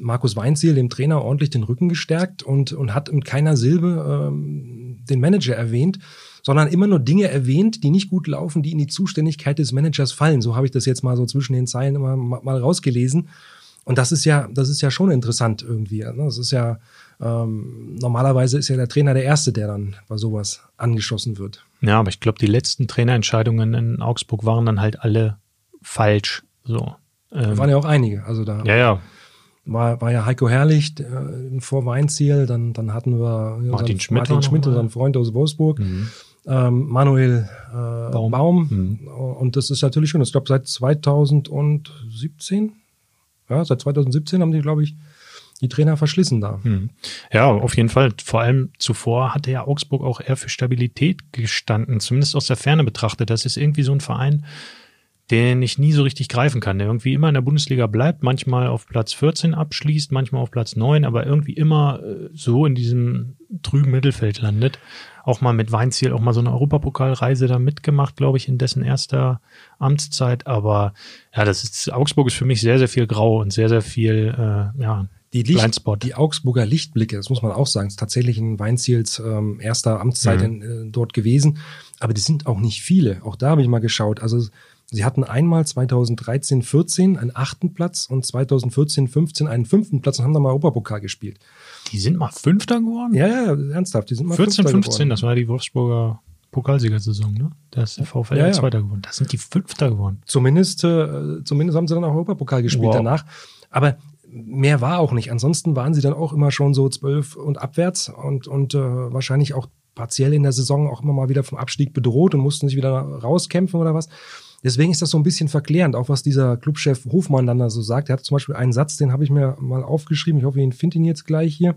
Markus Weinziel, dem Trainer, ordentlich den Rücken gestärkt und, und hat mit keiner Silbe ähm, den Manager erwähnt, sondern immer nur Dinge erwähnt, die nicht gut laufen, die in die Zuständigkeit des Managers fallen. So habe ich das jetzt mal so zwischen den Zeilen immer mal rausgelesen. Und das ist ja, das ist ja schon interessant irgendwie. Ne? Das ist ja, ähm, normalerweise ist ja der Trainer der Erste, der dann bei sowas angeschossen wird. Ja, aber ich glaube, die letzten Trainerentscheidungen in Augsburg waren dann halt alle falsch. So. Ähm, da waren ja auch einige. Also da ja, ja. War, war ja Heiko Herrlich äh, vor Weinziel, dann, dann hatten wir Martin Schmidt, Martin Schmidt unseren Freund aus Wolfsburg, mhm. ähm, Manuel äh, Baum, Baum. Mhm. und das ist natürlich schon, ich glaube seit 2017, ja, seit 2017 haben die, glaube ich, die Trainer verschlissen da. Mhm. Ja, auf jeden Fall. Vor allem zuvor hatte ja Augsburg auch eher für Stabilität gestanden, zumindest aus der Ferne betrachtet. Das ist irgendwie so ein Verein, den ich nie so richtig greifen kann, der irgendwie immer in der Bundesliga bleibt, manchmal auf Platz 14 abschließt, manchmal auf Platz 9, aber irgendwie immer äh, so in diesem trüben Mittelfeld landet. Auch mal mit Weinziel, auch mal so eine Europapokalreise da mitgemacht, glaube ich, in dessen erster Amtszeit. Aber ja, das ist, Augsburg ist für mich sehr, sehr viel grau und sehr, sehr viel, äh, ja, die, Licht, die Augsburger Lichtblicke, das muss man auch sagen, ist tatsächlich in Weinziels ähm, erster Amtszeit mhm. in, äh, dort gewesen. Aber die sind auch nicht viele. Auch da habe ich mal geschaut. Also Sie hatten einmal 2013, 14 einen achten Platz und 2014, 15 einen fünften Platz und haben dann mal Europapokal gespielt. Die sind mal Fünfter geworden? Ja, ja, ernsthaft. Die sind mal 14, 15, geworden. das war die Wolfsburger Pokalsiegersaison, ne? Da ist der VfL ja, ja. Zweiter geworden. Da sind die Fünfter geworden. Zumindest, äh, zumindest haben sie dann auch Europapokal gespielt wow. danach. Aber mehr war auch nicht. Ansonsten waren sie dann auch immer schon so zwölf und abwärts und, und äh, wahrscheinlich auch partiell in der Saison auch immer mal wieder vom Abstieg bedroht und mussten sich wieder rauskämpfen oder was. Deswegen ist das so ein bisschen verklärend, auch was dieser Clubchef Hofmann dann da so sagt. Er hat zum Beispiel einen Satz, den habe ich mir mal aufgeschrieben. Ich hoffe, ich finde ihn jetzt gleich hier.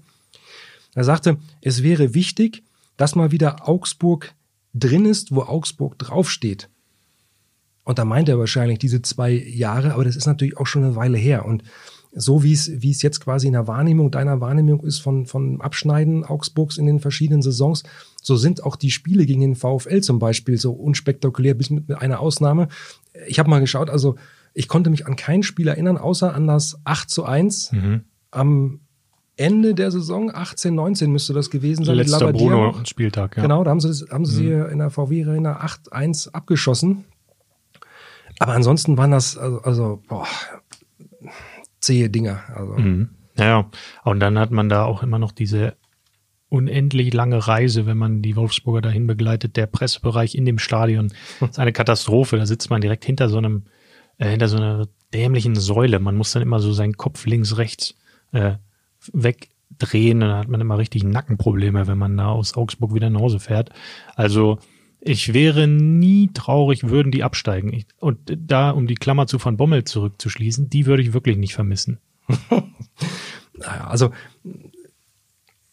Er sagte, es wäre wichtig, dass mal wieder Augsburg drin ist, wo Augsburg draufsteht. Und da meint er wahrscheinlich diese zwei Jahre, aber das ist natürlich auch schon eine Weile her. Und so wie es, wie es jetzt quasi in der Wahrnehmung, deiner Wahrnehmung ist von, von Abschneiden Augsburgs in den verschiedenen Saisons, so sind auch die Spiele gegen den VfL zum Beispiel so unspektakulär, bis mit, mit einer Ausnahme. Ich habe mal geschaut, also ich konnte mich an kein Spiel erinnern, außer an das 8 zu 1 mhm. am Ende der Saison, 18, 19 müsste das gewesen sein. Letzter Bruno-Spieltag, ja. Genau, da haben sie, das, haben sie mhm. in der VW-Arena 8-1 abgeschossen. Aber ansonsten waren das, also, also boah, zähe Dinger. Also. Mhm. Ja, und dann hat man da auch immer noch diese unendlich lange Reise, wenn man die Wolfsburger dahin begleitet. Der Pressebereich in dem Stadion ist eine Katastrophe. Da sitzt man direkt hinter so einem, äh, hinter so einer dämlichen Säule. Man muss dann immer so seinen Kopf links, rechts äh, wegdrehen. Dann hat man immer richtig Nackenprobleme, wenn man da aus Augsburg wieder nach Hause fährt. Also ich wäre nie traurig, würden die absteigen. Ich, und da, um die Klammer zu von Bommel zurückzuschließen, die würde ich wirklich nicht vermissen. naja, also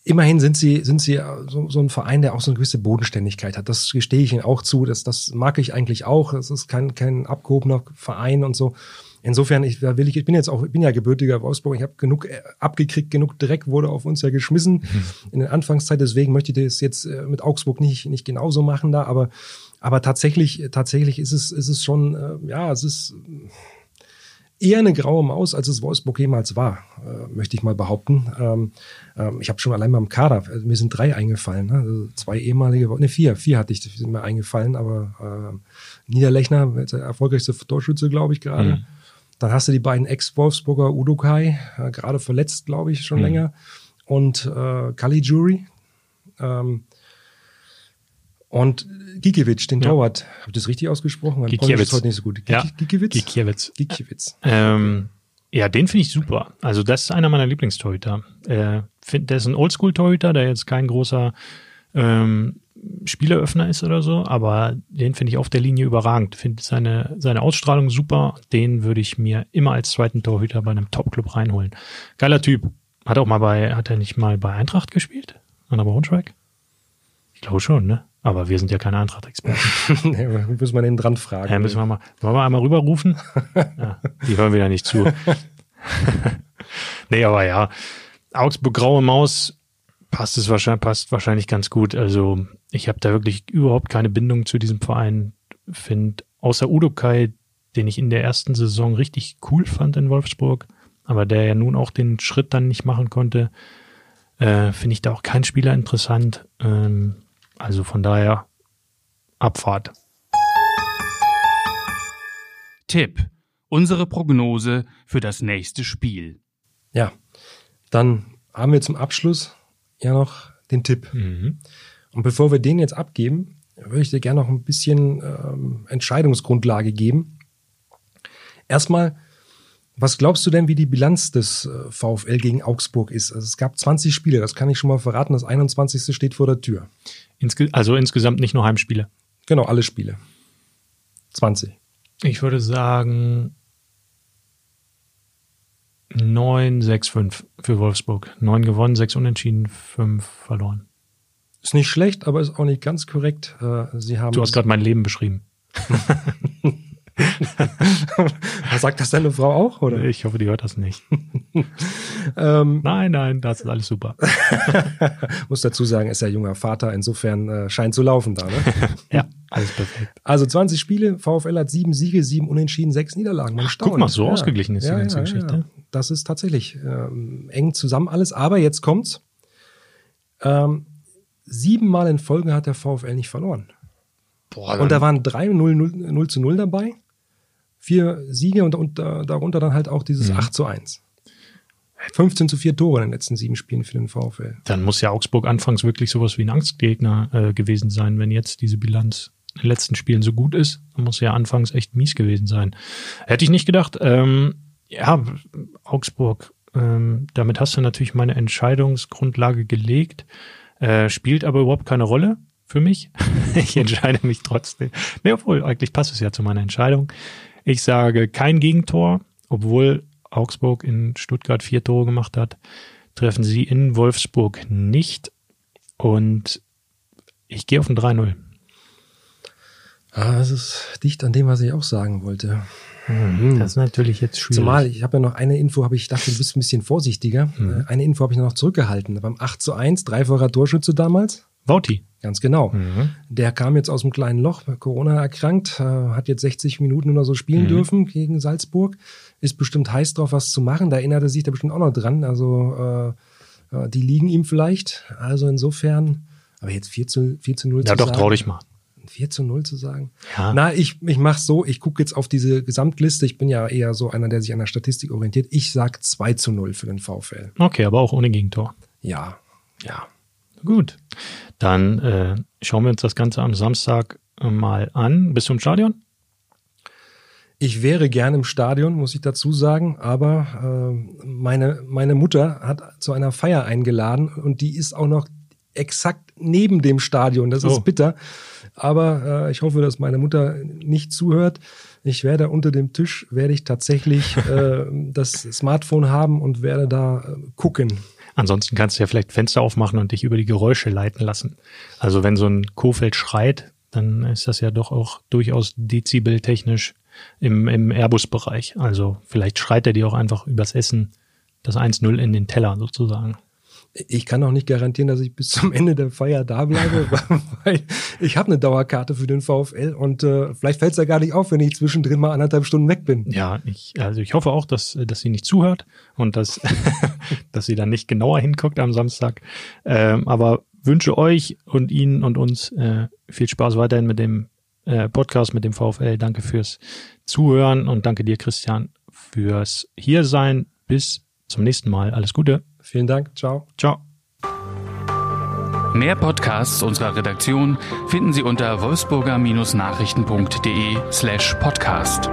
immerhin sind sie, sind sie so, so ein Verein, der auch so eine gewisse Bodenständigkeit hat. Das gestehe ich ihnen auch zu. Das, das mag ich eigentlich auch. Es ist kein, kein abgehobener Verein und so. Insofern, ich, da will ich, ich bin jetzt auch, ich bin ja gebürtiger Wolfsburg, ich habe genug äh, abgekriegt, genug Dreck wurde auf uns ja geschmissen mhm. in der Anfangszeit. Deswegen möchte ich das jetzt äh, mit Augsburg nicht, nicht genauso machen da, aber, aber tatsächlich, tatsächlich ist es, ist es schon, äh, ja, es ist, eher eine graue Maus, als es Wolfsburg jemals war, äh, möchte ich mal behaupten. Ähm, ähm, ich habe schon allein mal im Kader, also mir sind drei eingefallen, ne? also zwei ehemalige, ne vier, vier hatte ich, sind mir eingefallen, aber äh, Niederlechner, der erfolgreichste Torschütze, glaube ich, gerade. Mhm. Dann hast du die beiden Ex-Wolfsburger Udokai, äh, gerade verletzt, glaube ich, schon mhm. länger, und äh, Kali Jury. Ähm, und Gikiewicz, den ja. Torwart, habe ich das richtig ausgesprochen? Mein Gikiewicz. ist heute nicht so gut. Ja. Gikiewicz? Gikiewicz. Gikiewicz. Ähm, ja, den finde ich super. Also das ist einer meiner Lieblingstorhüter. Äh, find, der ist ein Oldschool-Torhüter, der jetzt kein großer ähm, Spieleröffner ist oder so, aber den finde ich auf der Linie überragend. Finde seine, seine Ausstrahlung super. Den würde ich mir immer als zweiten Torhüter bei einem Top-Club reinholen. Geiler Typ. Hat auch mal bei, hat er nicht mal bei Eintracht gespielt? An der Braunschweig? Ich glaube schon, ne? Aber wir sind ja keine Eintracht-Experten. nee, müssen wir den dran fragen. Ja, müssen wir mal, wollen wir einmal rüberrufen? ja, die hören wieder nicht zu. nee, aber ja. Augsburg Graue Maus passt es wahrscheinlich, passt wahrscheinlich ganz gut. Also ich habe da wirklich überhaupt keine Bindung zu diesem Verein. Finde außer Udo Kai, den ich in der ersten Saison richtig cool fand in Wolfsburg, aber der ja nun auch den Schritt dann nicht machen konnte, äh, finde ich da auch keinen Spieler interessant. Ähm, also von daher Abfahrt. Tipp. Unsere Prognose für das nächste Spiel. Ja, dann haben wir zum Abschluss ja noch den Tipp. Mhm. Und bevor wir den jetzt abgeben, würde ich dir gerne noch ein bisschen ähm, Entscheidungsgrundlage geben. Erstmal, was glaubst du denn, wie die Bilanz des äh, VfL gegen Augsburg ist? Also es gab 20 Spiele, das kann ich schon mal verraten. Das 21. steht vor der Tür. Insge also insgesamt nicht nur Heimspiele. Genau, alle Spiele. 20. Ich würde sagen 9, 6, 5 für Wolfsburg. 9 gewonnen, 6 unentschieden, 5 verloren. Ist nicht schlecht, aber ist auch nicht ganz korrekt. Äh, Sie haben du hast gerade mein Leben beschrieben. Sagt das deine Frau auch, oder? Ich hoffe, die hört das nicht. ähm, nein, nein, das ist alles super. Muss dazu sagen, ist ja junger Vater, insofern äh, scheint zu laufen da, ne? ja, alles perfekt. Also 20 Spiele, VfL hat sieben Siege, sieben Unentschieden, sechs Niederlagen. Man Ach, guck mal, so ja. ausgeglichen ist ja, die ganze ja, Geschichte. Das ist tatsächlich ähm, eng zusammen alles, aber jetzt kommt's. Ähm, siebenmal in Folge hat der VfL nicht verloren. Boah, und da waren drei 0, 0, 0 zu 0 dabei vier Siege und, und darunter dann halt auch dieses mhm. 8 zu 1. 15 zu 4 Tore in den letzten sieben Spielen für den VfL. Dann muss ja Augsburg anfangs wirklich sowas wie ein Angstgegner äh, gewesen sein, wenn jetzt diese Bilanz in den letzten Spielen so gut ist. Dann muss ja anfangs echt mies gewesen sein. Hätte ich nicht gedacht. Ähm, ja, Augsburg, ähm, damit hast du natürlich meine Entscheidungsgrundlage gelegt, äh, spielt aber überhaupt keine Rolle für mich. ich entscheide mich trotzdem. Nee, obwohl, eigentlich passt es ja zu meiner Entscheidung. Ich sage kein Gegentor, obwohl Augsburg in Stuttgart vier Tore gemacht hat, treffen sie in Wolfsburg nicht. Und ich gehe auf ein 3-0. Ah, das ist dicht an dem, was ich auch sagen wollte. Mhm. Das ist natürlich jetzt schwierig. Zumal, ich habe ja noch eine Info, habe ich dachte, du bist ein bisschen vorsichtiger. Mhm. Eine Info habe ich noch zurückgehalten. Beim 8 zu 1, dreifacher Torschütze damals. Vauti. Ganz genau. Mhm. Der kam jetzt aus dem kleinen Loch, Corona erkrankt, äh, hat jetzt 60 Minuten oder so spielen mhm. dürfen gegen Salzburg, ist bestimmt heiß drauf, was zu machen. Da erinnert er sich da bestimmt auch noch dran. Also äh, äh die liegen ihm vielleicht. Also insofern, aber jetzt 4 zu, 4 zu 0 ja, zu doch, sagen. Ja doch, trau dich mal. 4 zu 0 zu sagen. Ja. Na, ich, ich mach's so, ich gucke jetzt auf diese Gesamtliste. Ich bin ja eher so einer, der sich an der Statistik orientiert. Ich sag 2 zu 0 für den VfL. Okay, aber auch ohne Gegentor. Ja, ja. Gut. Dann äh, schauen wir uns das Ganze am Samstag äh, mal an. Bist du im Stadion? Ich wäre gerne im Stadion, muss ich dazu sagen, aber äh, meine, meine Mutter hat zu einer Feier eingeladen und die ist auch noch exakt neben dem Stadion. Das ist oh. bitter. Aber äh, ich hoffe, dass meine Mutter nicht zuhört. Ich werde unter dem Tisch, werde ich tatsächlich äh, das Smartphone haben und werde da äh, gucken. Ansonsten kannst du ja vielleicht Fenster aufmachen und dich über die Geräusche leiten lassen. Also wenn so ein Kofeld schreit, dann ist das ja doch auch durchaus dezibeltechnisch im, im Airbus-Bereich. Also vielleicht schreit er dir auch einfach übers Essen das 1-0 in den Teller sozusagen. Ich kann auch nicht garantieren, dass ich bis zum Ende der Feier da bleibe, weil ich habe eine Dauerkarte für den VfL und äh, vielleicht fällt es ja gar nicht auf, wenn ich zwischendrin mal anderthalb Stunden weg bin. Ja, ich, also ich hoffe auch, dass, dass sie nicht zuhört und dass, dass sie dann nicht genauer hinguckt am Samstag. Ähm, aber wünsche euch und Ihnen und uns äh, viel Spaß weiterhin mit dem äh, Podcast, mit dem VfL. Danke fürs Zuhören und danke dir, Christian, fürs Hiersein. Bis zum nächsten Mal. Alles Gute. Vielen Dank. Ciao. Ciao. Mehr Podcasts unserer Redaktion finden Sie unter wolfsburger-nachrichten.de slash podcast.